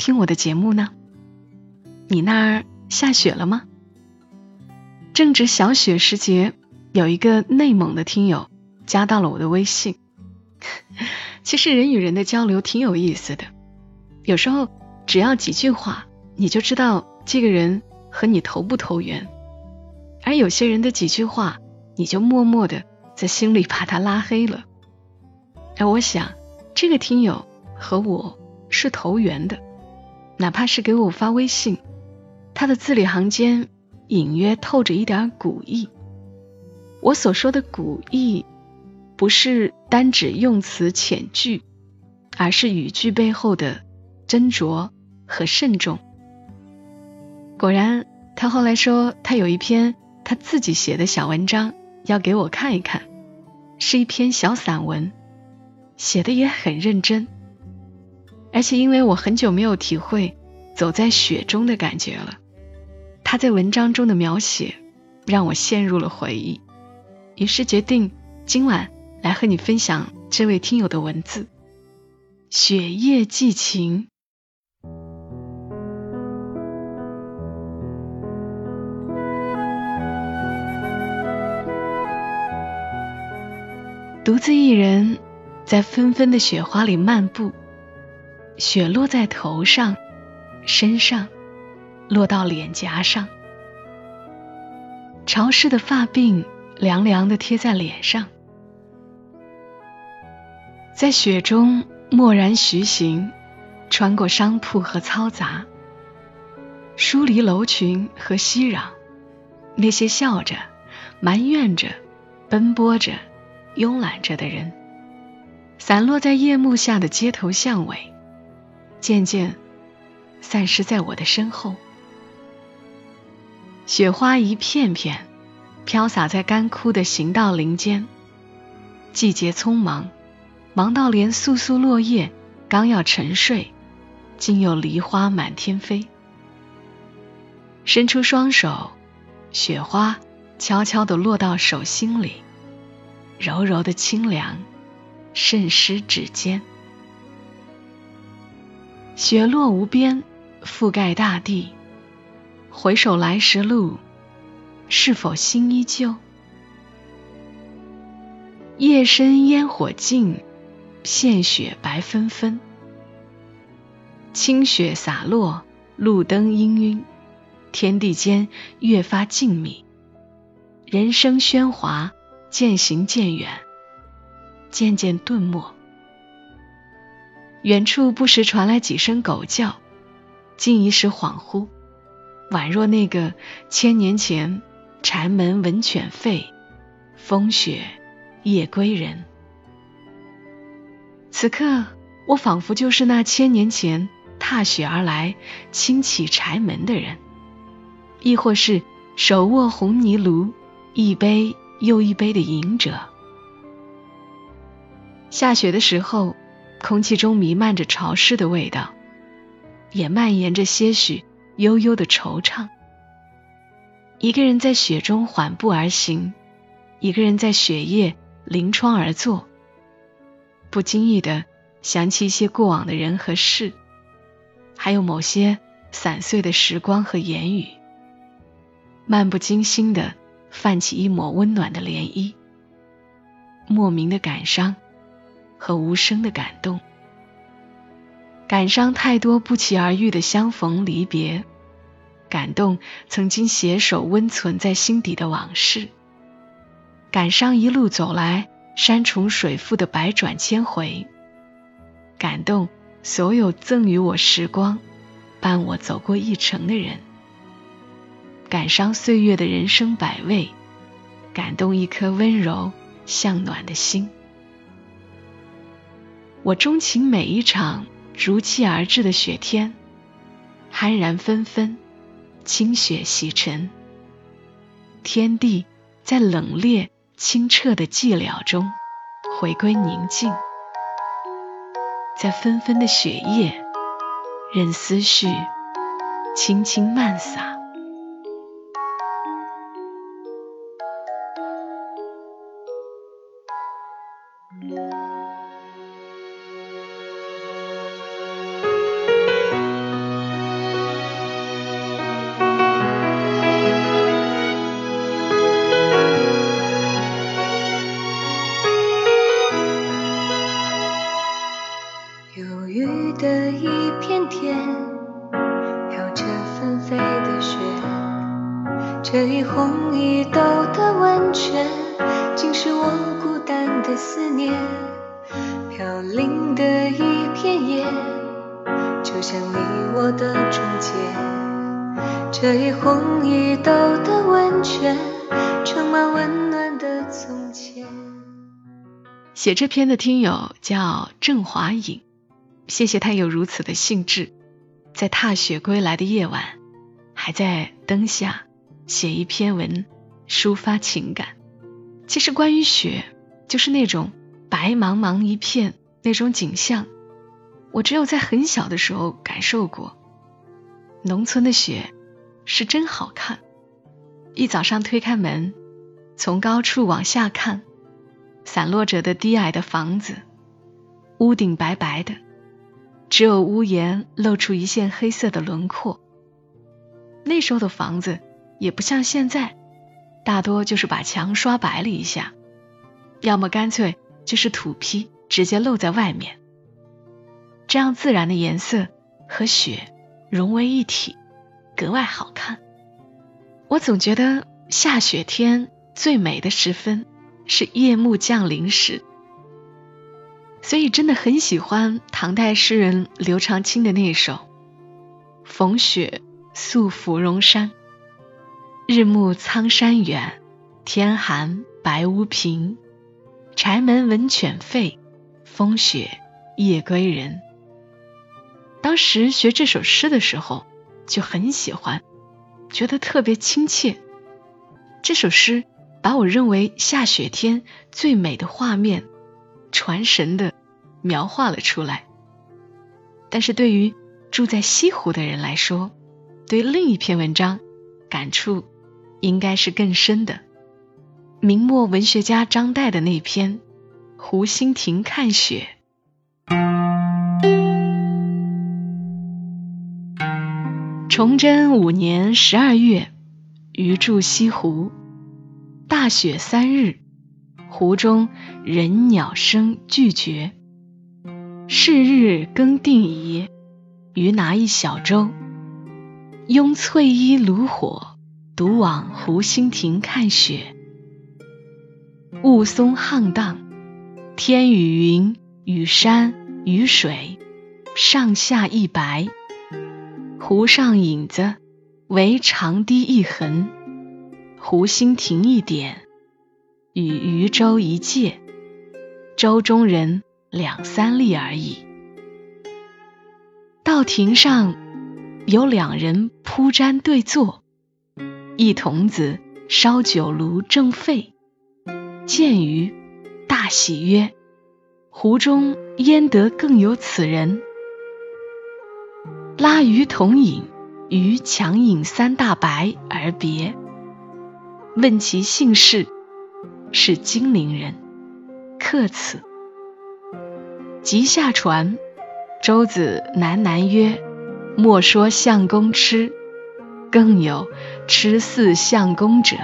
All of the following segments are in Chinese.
听我的节目呢？你那儿下雪了吗？正值小雪时节，有一个内蒙的听友加到了我的微信。其实人与人的交流挺有意思的，有时候只要几句话，你就知道这个人和你投不投缘；而有些人的几句话，你就默默的在心里把他拉黑了。而我想，这个听友和我是投缘的。哪怕是给我发微信，他的字里行间隐约透着一点古意。我所说的古意，不是单指用词浅句，而是语句背后的斟酌和慎重。果然，他后来说他有一篇他自己写的小文章要给我看一看，是一篇小散文，写的也很认真。而且因为我很久没有体会走在雪中的感觉了，他在文章中的描写让我陷入了回忆，于是决定今晚来和你分享这位听友的文字《雪夜寄情》。独自一人在纷纷的雪花里漫步。雪落在头上、身上，落到脸颊上，潮湿的发鬓凉凉的贴在脸上，在雪中默然徐行，穿过商铺和嘈杂，疏离楼群和熙攘，那些笑着、埋怨着、奔波着、慵懒着的人，散落在夜幕下的街头巷尾。渐渐散失在我的身后，雪花一片片飘洒在干枯的行道林间。季节匆忙，忙到连簌簌落叶刚要沉睡，竟又梨花满天飞。伸出双手，雪花悄悄地落到手心里，柔柔的清凉，渗湿指尖。雪落无边，覆盖大地。回首来时路，是否心依旧？夜深烟火尽，现雪白纷纷。清雪洒落，路灯氤氲，天地间越发静谧。人声喧哗，渐行渐远，渐渐顿没。远处不时传来几声狗叫，竟一时恍惚，宛若那个千年前柴门闻犬吠，风雪夜归人。此刻，我仿佛就是那千年前踏雪而来、轻启柴门的人，亦或是手握红泥炉，一杯又一杯的饮者。下雪的时候。空气中弥漫着潮湿的味道，也蔓延着些许悠悠的惆怅。一个人在雪中缓步而行，一个人在雪夜临窗而坐，不经意的想起一些过往的人和事，还有某些散碎的时光和言语，漫不经心的泛起一抹温暖的涟漪，莫名的感伤。和无声的感动，感伤太多不期而遇的相逢离别，感动曾经携手温存在心底的往事，感伤一路走来山重水复的百转千回，感动所有赠予我时光、伴我走过一程的人，感伤岁月的人生百味，感动一颗温柔向暖的心。我钟情每一场如期而至的雪天，酣然纷纷，清雪洗尘，天地在冷冽清澈的寂寥中回归宁静，在纷纷的雪夜，任思绪轻轻漫洒。这一红一豆的温泉，竟是我孤单的思念。飘零的一片叶，就像你我的终结。这一红一豆的温泉，盛满温暖的从前。写这篇的听友叫郑华颖，谢谢他有如此的兴致，在踏雪归来的夜晚，还在灯下。写一篇文，抒发情感。其实关于雪，就是那种白茫茫一片那种景象，我只有在很小的时候感受过。农村的雪是真好看。一早上推开门，从高处往下看，散落着的低矮的房子，屋顶白白的，只有屋檐露出一线黑色的轮廓。那时候的房子。也不像现在，大多就是把墙刷白了一下，要么干脆就是土坯直接露在外面。这样自然的颜色和雪融为一体，格外好看。我总觉得下雪天最美的时分是夜幕降临时，所以真的很喜欢唐代诗人刘长卿的那首《逢雪宿芙蓉山》。日暮苍山远，天寒白屋贫。柴门闻犬吠，风雪夜归人。当时学这首诗的时候，就很喜欢，觉得特别亲切。这首诗把我认为下雪天最美的画面，传神的描画了出来。但是对于住在西湖的人来说，对另一篇文章感触。应该是更深的。明末文学家张岱的那篇《湖心亭看雪》。崇祯五年十二月，余住西湖，大雪三日，湖中人鸟声俱绝。是日更定矣，余拿一小舟，拥翠衣炉火。独往湖心亭看雪，雾凇沆荡，天与云与山与水上下一白，湖上影子唯长堤一痕，湖心亭一点，与渔舟一芥，舟中人两三粒而已。到亭上有两人铺毡对坐。一童子烧酒炉正沸，见余大喜曰：“湖中焉得更有此人？”拉余同饮，余强饮三大白而别。问其姓氏，是金陵人，客此。即下船，舟子喃喃曰：“莫说相公痴。”更有痴似相公者。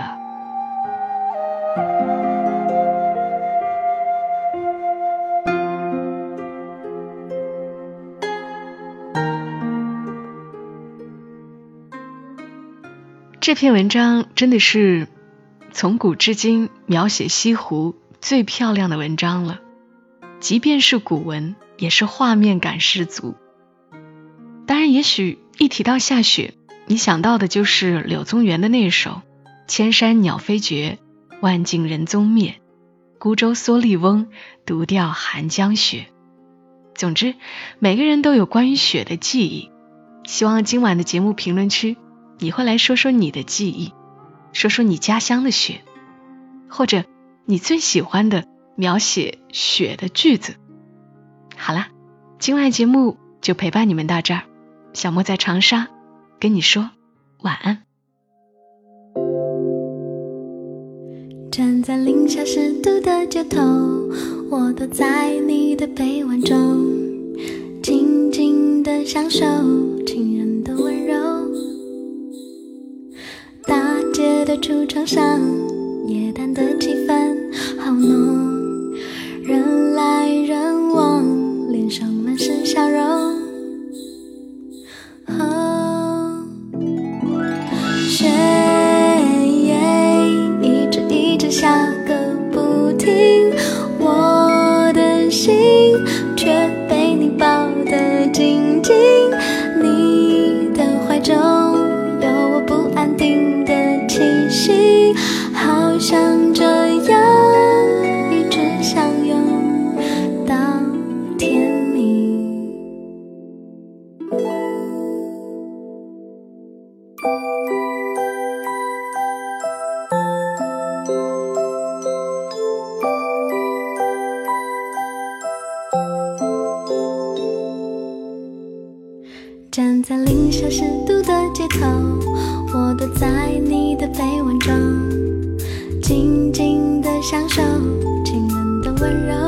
这篇文章真的是从古至今描写西湖最漂亮的文章了即便是古文也是画面感十足。当然也许一提到下雪你想到的就是柳宗元的那首“千山鸟飞绝，万径人踪灭，孤舟蓑笠翁，独钓寒江雪”。总之，每个人都有关于雪的记忆。希望今晚的节目评论区，你会来说说你的记忆，说说你家乡的雪，或者你最喜欢的描写雪的句子。好啦，今晚节目就陪伴你们到这儿。小莫在长沙跟你说晚安。站在零下十度的街头，我躲在你的臂弯中，静静的享受情人的温柔。大街的橱窗上，十度的街头，我躲在你的臂弯中，静静的享受情人的温柔。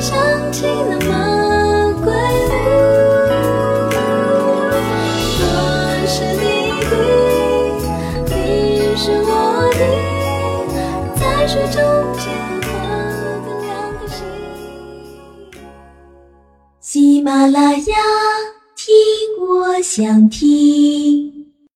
想起了吗关于我是你的你是我的在水中间画个两颗心喜马拉雅听我想听。